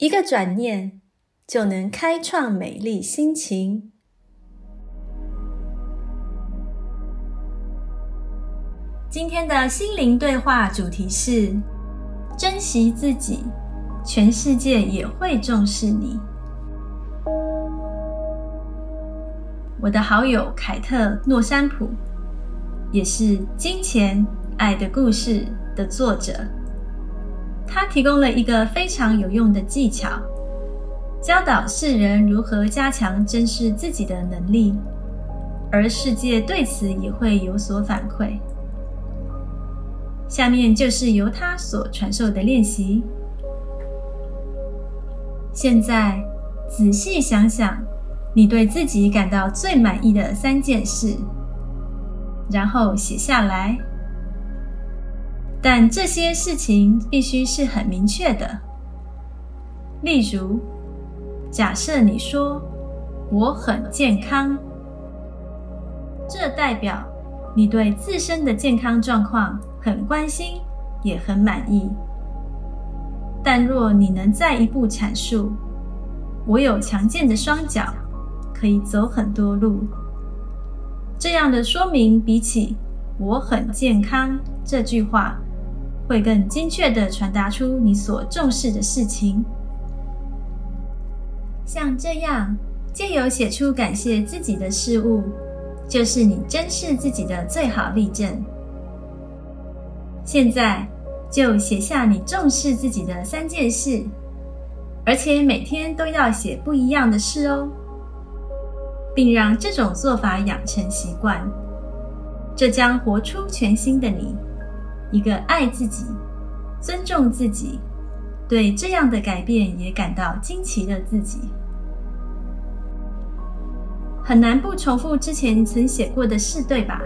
一个转念就能开创美丽心情。今天的心灵对话主题是：珍惜自己，全世界也会重视你。我的好友凯特·诺山普。也是《金钱爱的故事》的作者，他提供了一个非常有用的技巧，教导世人如何加强珍视自己的能力，而世界对此也会有所反馈。下面就是由他所传授的练习。现在仔细想想，你对自己感到最满意的三件事。然后写下来，但这些事情必须是很明确的。例如，假设你说“我很健康”，这代表你对自身的健康状况很关心，也很满意。但若你能再一步阐述“我有强健的双脚，可以走很多路”。这样的说明，比起“我很健康”这句话，会更精确地传达出你所重视的事情。像这样，借由写出感谢自己的事物，就是你珍视自己的最好例证。现在就写下你重视自己的三件事，而且每天都要写不一样的事哦。并让这种做法养成习惯，这将活出全新的你，一个爱自己、尊重自己、对这样的改变也感到惊奇的自己。很难不重复之前曾写过的事，对吧？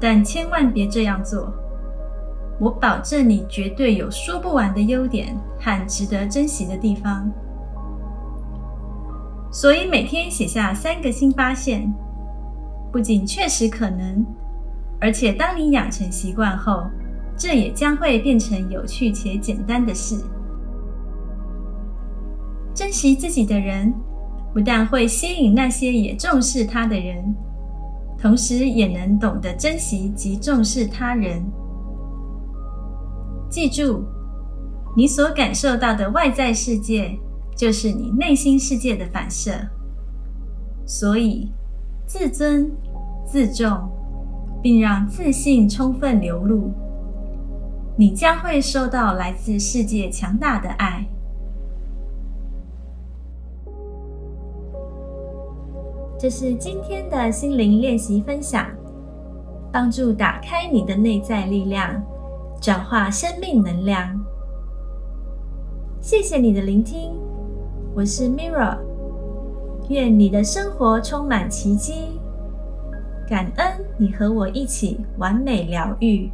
但千万别这样做。我保证你绝对有说不完的优点和值得珍惜的地方。所以每天写下三个新发现，不仅确实可能，而且当你养成习惯后，这也将会变成有趣且简单的事。珍惜自己的人，不但会吸引那些也重视他的人，同时也能懂得珍惜及重视他人。记住，你所感受到的外在世界。就是你内心世界的反射，所以自尊、自重，并让自信充分流露，你将会收到来自世界强大的爱。这是今天的心灵练习分享，帮助打开你的内在力量，转化生命能量。谢谢你的聆听。我是 Mirra，愿你的生活充满奇迹，感恩你和我一起完美疗愈。